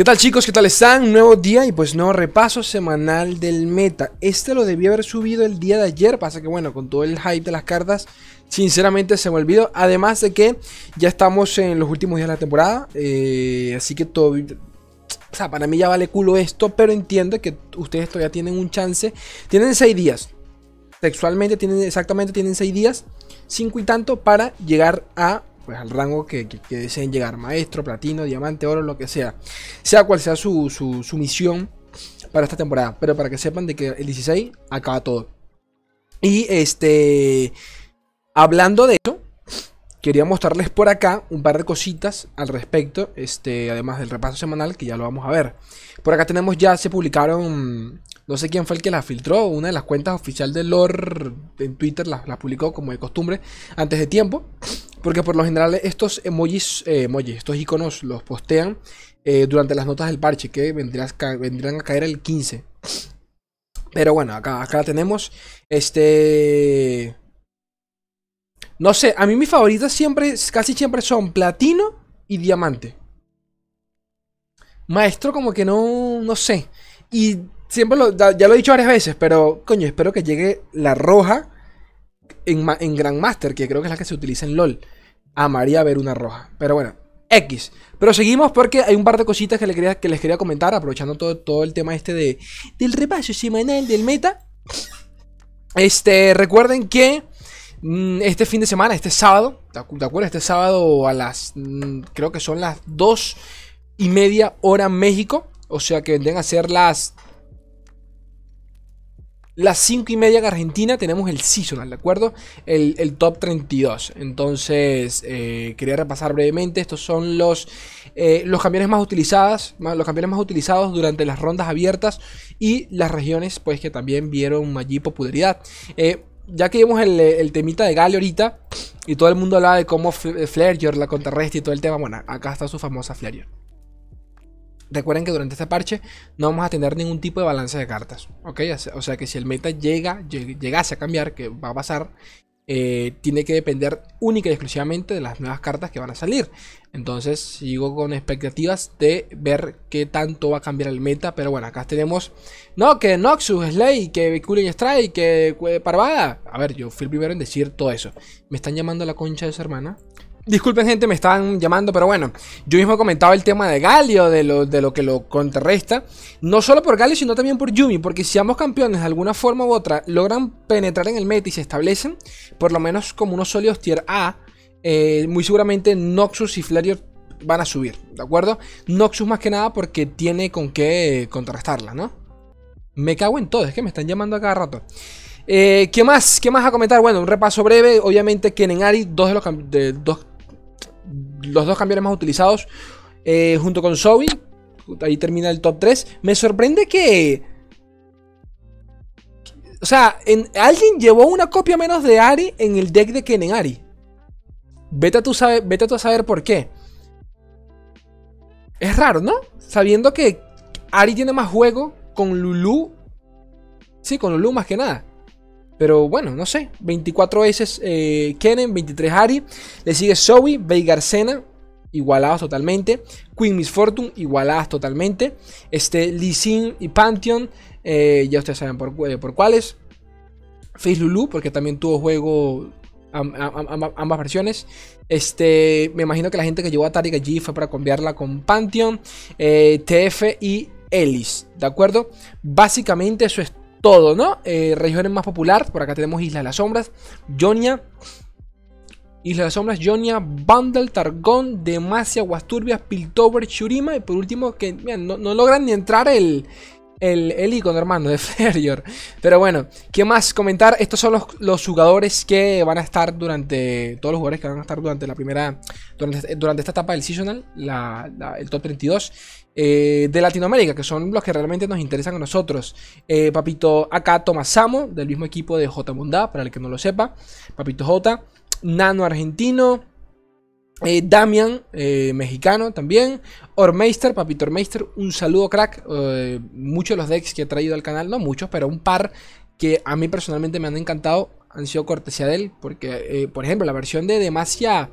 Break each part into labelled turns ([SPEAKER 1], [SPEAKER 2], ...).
[SPEAKER 1] ¿Qué tal chicos? ¿Qué tal están? Nuevo día y pues nuevo repaso semanal del meta. Este lo debí haber subido el día de ayer, pasa que bueno, con todo el hype de las cartas, sinceramente se me olvidó. Además de que ya estamos en los últimos días de la temporada, eh, así que todo... O sea, para mí ya vale culo esto, pero entiendo que ustedes todavía tienen un chance. Tienen 6 días. Sexualmente tienen exactamente tienen 6 días, 5 y tanto para llegar a pues al rango que, deseen llegar, maestro, platino, diamante, oro, lo que sea. Sea cual sea su, su, misión para esta temporada. Pero para que sepan de que el 16 acaba todo. Y este, hablando de eso, quería mostrarles por acá un par de cositas al respecto, este, además del repaso semanal que ya lo vamos a ver. Por acá tenemos ya, se publicaron, no sé quién fue el que la filtró, una de las cuentas oficial de lore en Twitter la, publicó como de costumbre antes de tiempo. Porque por lo general estos emojis, eh, estos iconos los postean eh, durante las notas del parche que vendrán, vendrán a caer el 15. Pero bueno, acá, acá la tenemos. Este... No sé, a mí mis favoritas siempre, casi siempre son platino y diamante. Maestro como que no, no sé. Y siempre lo, ya lo he dicho varias veces, pero coño, espero que llegue la roja en, en Grandmaster, que creo que es la que se utiliza en LOL. Amaría ver una roja. Pero bueno, X. Pero seguimos porque hay un par de cositas que, les quería, que les quería comentar, aprovechando todo, todo el tema este de, del repaso semanal del meta. Este, recuerden que este fin de semana, este sábado, ¿de acuerdo? Este sábado a las, mm, creo que son las 2 y media hora México. O sea que vendrían a ser las las 5 y media en Argentina tenemos el seasonal, ¿de acuerdo? El, top 32. Entonces, eh, quería repasar brevemente. Estos son los, eh, los campeones más utilizados. Los campeones más utilizados durante las rondas abiertas. Y las regiones, pues, que también vieron allí popularidad. Eh, ya que vimos el, temita de Gale ahorita. Y todo el mundo hablaba de cómo Flareyor la contrarresta y todo el tema. Bueno, acá está su famosa Flareyor. Recuerden que durante este parche no vamos a tener ningún tipo de balance de cartas. ¿ok? O sea que si el meta llega, llegase a cambiar, que va a pasar, eh, tiene que depender única y exclusivamente de las nuevas cartas que van a salir. Entonces sigo con expectativas de ver qué tanto va a cambiar el meta. Pero bueno, acá tenemos. No, que Noxus, Slay, que Cooling Strike, que Parvada. A ver, yo fui el primero en decir todo eso. Me están llamando a la concha de su hermana. Disculpen gente, me están llamando, pero bueno, yo mismo he comentado el tema de Galio, de lo, de lo que lo contrarresta. No solo por Galio, sino también por Yumi, porque si ambos campeones de alguna forma u otra logran penetrar en el meta y se establecen, por lo menos como unos sólidos tier A, eh, muy seguramente Noxus y Flareon van a subir, ¿de acuerdo? Noxus más que nada porque tiene con qué contrarrestarla, ¿no? Me cago en todo, es que me están llamando a cada rato. Eh, ¿Qué más? ¿Qué más a comentar? Bueno, un repaso breve. Obviamente, Kenenari, dos de los, de, dos, los dos campeones más utilizados eh, junto con Zoe. Ahí termina el top 3. Me sorprende que... O sea, alguien llevó una copia menos de Ari en el deck de Kenen Ari. Vete tú vete a saber por qué. Es raro, ¿no? Sabiendo que Ari tiene más juego con Lulu. Sí, con Lulu más que nada. Pero bueno, no sé. 24 veces eh, Kennen, 23 Ari. Le sigue Zoe, Veigar Sena, igualados totalmente. Queen Miss Fortune, igualadas totalmente. Este, Lee Sin y Pantheon, eh, ya ustedes saben por, eh, por cuáles. Face Lulu, porque también tuvo juego ambas versiones. Este, me imagino que la gente que llevó a Tariq allí fue para cambiarla con Pantheon, TF y Ellis, ¿de acuerdo? Básicamente eso es todo, ¿no? Eh, regiones más popular, por acá tenemos Isla de las Sombras, Jonia, Isla de las Sombras, Jonia, Bundle, Targón, Demacia, Guasturbias, Piltover, Shurima y por último que no, logran ni entrar el, el, icono, hermano, de Ferrior. Pero bueno, ¿qué más comentar? Estos son los, jugadores que van a estar durante. Todos los jugadores que van a estar durante la primera. Durante, durante esta etapa del seasonal, el top 32. Eh, de Latinoamérica, que son los que realmente nos interesan a nosotros. Eh, papito acá Tomasamo, del mismo equipo de J Munda, para el que no lo sepa. Papito J. Nano argentino. Eh, Damian, mexicano también. Ormeister, Papito Ormeister, un saludo crack. muchos de los decks que he traído al canal, no muchos, pero un par que a mí personalmente me han encantado han sido cortesía de él. Porque, por ejemplo, la versión de Demacia,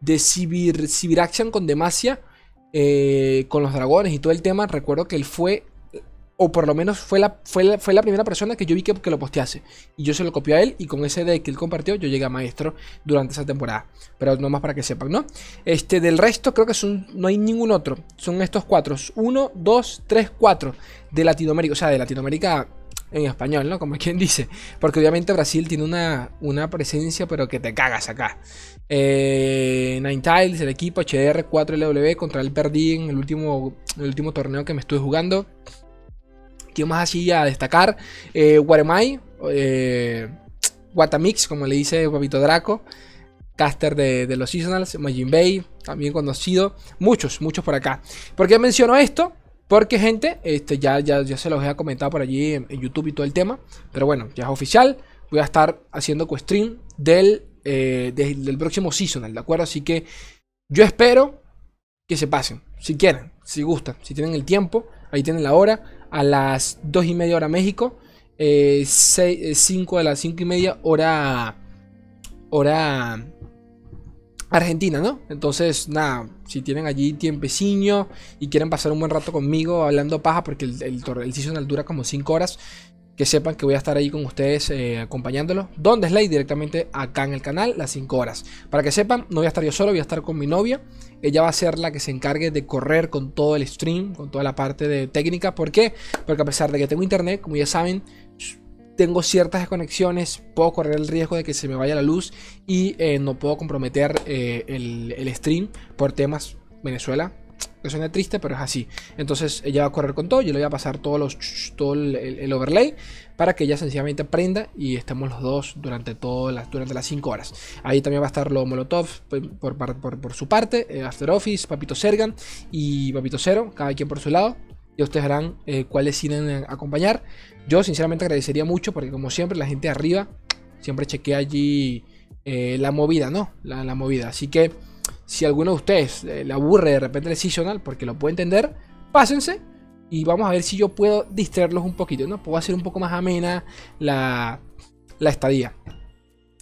[SPEAKER 1] de Civir, Civiraxian con Demacia eh, con los dragones y todo el tema, recuerdo que él fue o por lo menos fue la, fue fue la primera persona que yo vi que, que, lo postease. Y yo se lo copié a él y con ese deck que él compartió yo llegué a maestro durante esa temporada. Pero no más para que sepan, ¿no? Este, del resto creo que no hay ningún otro. Son estos cuatro. Uno, dos, tres, cuatro. De Latinoamérica. O sea, de Latinoamérica en español, ¿no? Como quien dice. Porque obviamente Brasil tiene una, una presencia, pero que te cagas acá. Eh, Nine Tiles, el equipo HDR 4LW contra el perdí en el último, el último torneo que me estuve jugando más así a destacar? Eh, eh, Watamix, como le dice Papito Draco, caster de, los Seasonals, Majin Bay, también conocido, muchos, muchos por acá. ¿Por qué menciono esto? Porque, gente, este, ya, ya, ya se los he comentado por allí en, YouTube y todo el tema. Pero bueno, ya es oficial. Voy a estar haciendo co-stream del, eh, del próximo seasonal, ¿de acuerdo? Así que yo espero que se pasen. Si quieren, si gustan, si tienen el tiempo, ahí tienen la hora a las 2 y media hora México, 5 eh, eh, de las 5 y media hora, hora Argentina, ¿no? Entonces, nada, si tienen allí tiempeciño y quieren pasar un buen rato conmigo hablando paja, porque el, el, el seasonal dura como 5 horas, que sepan que voy a estar ahí con ustedes eh, acompañándolos. Donde Slay directamente acá en el canal, las 5 horas. Para que sepan, no voy a estar yo solo, voy a estar con mi novia. Ella va a ser la que se encargue de correr con todo el stream, con toda la parte de técnica. ¿Por qué? Porque a pesar de que tengo internet, como ya saben, tengo ciertas desconexiones, puedo correr el riesgo de que se me vaya la luz y eh, no puedo comprometer eh, el, el stream por temas Venezuela, que suena triste, pero es así. Entonces ella va a correr con todo, yo le voy a pasar todos los, todo el, overlay para que ella sencillamente prenda y estemos los dos durante, todas las, durante las 5 horas. Ahí también va a estar lo Molotov por, por, su parte, eh, After Office, Papito Sergan y Papito Cero, cada quien por su lado. Y ustedes verán eh, cuáles quieren acompañar. Yo sinceramente agradecería mucho porque como siempre la gente arriba siempre chequea allí eh, la movida, ¿no? La movida. Así que si alguno de ustedes eh, le aburre de repente el seasonal, porque lo puede entender, pásense y vamos a ver si yo puedo distraerlos un poquito, ¿no? Puedo hacer un poco más amena la, la estadía.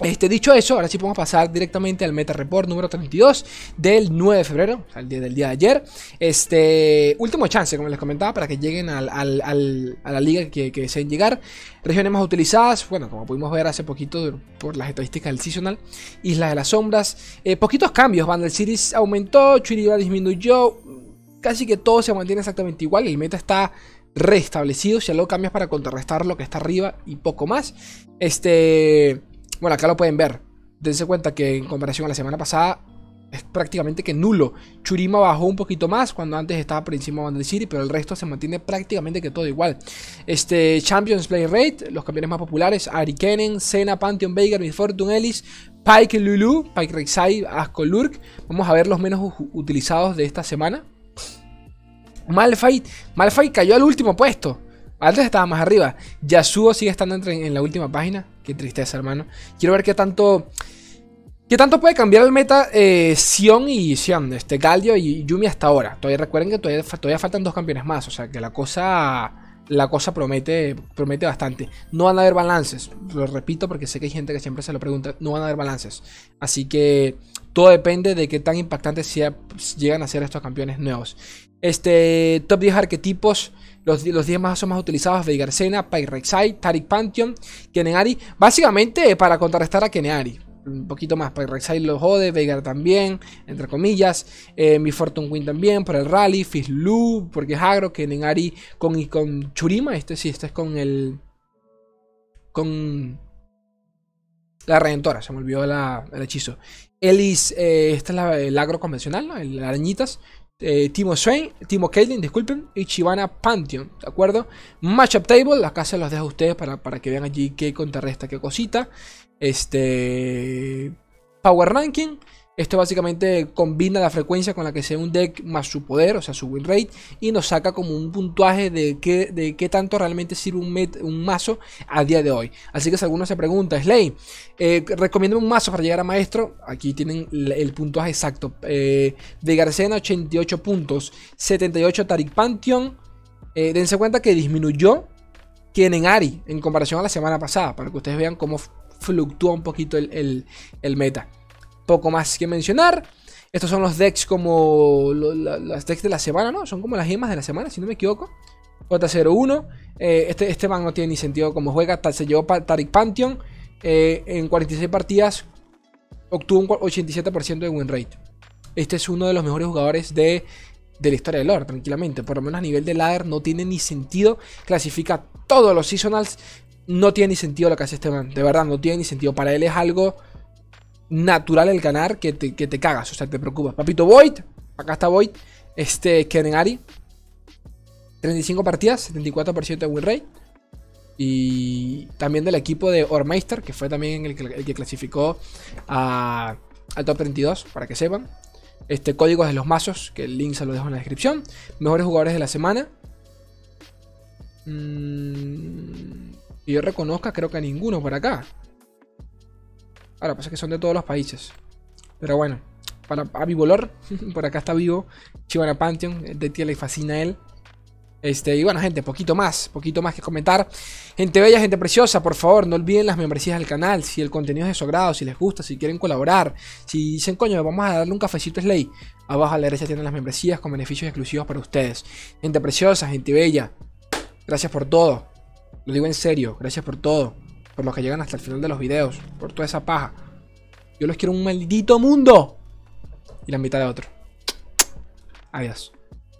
[SPEAKER 1] Este, dicho eso, ahora sí podemos pasar directamente al Meta Report número 32 del 9 de febrero, o día del día de ayer. Este, último chance, como les comentaba, para que lleguen a la liga que, que, deseen llegar. Regiones más utilizadas, bueno, como pudimos ver hace poquito por las estadísticas del Seasonal. Islas de las Sombras, eh, poquitos cambios. Vandal Cities aumentó, Chiriba disminuyó. Casi que todo se mantiene exactamente igual. El meta está restablecido. Si algo cambias para contrarrestar lo que está arriba y poco más. Este. Bueno, acá lo pueden ver. Dense cuenta que en comparación a la semana pasada es prácticamente que nulo. Churima bajó un poquito más cuando antes estaba por encima de Bandai City, pero el resto se mantiene prácticamente que todo igual. Este Champions Play Rate, los campeones más populares: Ari Kennen, Senna, Pantheon Veigar, Miss Fortune Ellis, Pike Lulu, Pike Rek'Sai, Asco Lurk. Vamos a ver los menos utilizados de esta semana. Malphite, Malphite cayó al último puesto. Antes estaba más arriba. Yasuo sigue estando en la última página. Qué tristeza, hermano. Quiero ver qué tanto. ¿Qué tanto puede cambiar el meta eh, Sion y Sion? Este, Galio y Yumi hasta ahora. Todavía recuerden que todavía, todavía faltan dos campeones más. O sea que la cosa. La cosa promete, promete bastante. No van a haber balances. Lo repito porque sé que hay gente que siempre se lo pregunta. No van a haber balances. Así que todo depende de qué tan impactantes llegan a ser estos campeones nuevos. Este top 10 arquetipos los, 10 más son más utilizados: Veigarcena, Pyrexai, Tarik Pantheon, Kenenari. Básicamente para contrarrestar a Kenenari. Un poquito más. Pyrexai lo jode, Veigar también, entre comillas. Eh, mi Fortune Win también, por el Rally. Fizlu, porque es agro. Kenenari con, con Churima. Este sí, este es con el. Con. La Redentora, se me olvidó el hechizo. Elis, eh, esta es el agro convencional, ¿no? el arañitas. Eh, Timo Swain, Timo Caitlyn, disculpen, y Chivana Pantheon, ¿de acuerdo? Matchup Table, acá se los dejo a ustedes para, para que vean allí qué contrarresta, qué cosita. Este. Power Ranking. Esto básicamente combina la frecuencia con la que sea un deck más su poder, o sea, su win rate, y nos saca como un puntuaje de qué, de qué tanto realmente sirve un, un mazo a día de hoy. Así que si alguno se pregunta, Slay, eh, recomiendo un mazo para llegar a maestro, aquí tienen el, puntuaje exacto. Eh, de Garcena, 88 puntos, 78 Tarik Pantheon. Eh, dense cuenta que disminuyó en Ari en comparación a la semana pasada, para que ustedes vean cómo fluctúa un poquito el, el meta. Poco más que mencionar. Estos son los decks como las decks de la semana, ¿no? Son como las gemas de la semana, si no me equivoco. J01. Eh, este, este man no tiene ni sentido como juega. Se llevó Tarik Pantheon. Eh, en 46 partidas obtuvo un 87% de win rate. Este es uno de los mejores jugadores de, de la historia de lore, tranquilamente. Por lo menos a nivel de ladder no tiene ni sentido. Clasifica todos los seasonals. No tiene ni sentido lo que hace este man. De verdad, no tiene ni sentido. Para él es algo natural el ganar que te, que te cagas, o sea, te preocupas. Papito Void, acá está Void, este Kenenari, 35 partidas, 74% de win rate. Y también del equipo de Ormeister, que fue también el que, clasificó a, al top 32, para que sepan. Este, códigos de los mazos, que el link se lo dejo en la descripción. Mejores jugadores de la semana. Mm, y yo reconozca, creo que a ninguno por acá. Ahora, pasa que son de todos los países. Pero bueno, para a Vivolor, por acá está vivo. Chivana Pantheon, de ti le fascina a él. Este, y bueno, gente, poquito más, poquito más que comentar. Gente bella, gente preciosa, por favor, no olviden las membresías del canal. Si el contenido es de su si les gusta, si quieren colaborar, si dicen, coño, vamos a darle un cafecito Slay. Abajo a la derecha tienen las membresías con beneficios exclusivos para ustedes. Gente preciosa, gente bella, gracias por todo. Lo digo en serio, gracias por todo por los que llegan hasta el final de los videos, por toda esa paja. Yo los quiero un maldito mundo y la mitad de otro. Adiós.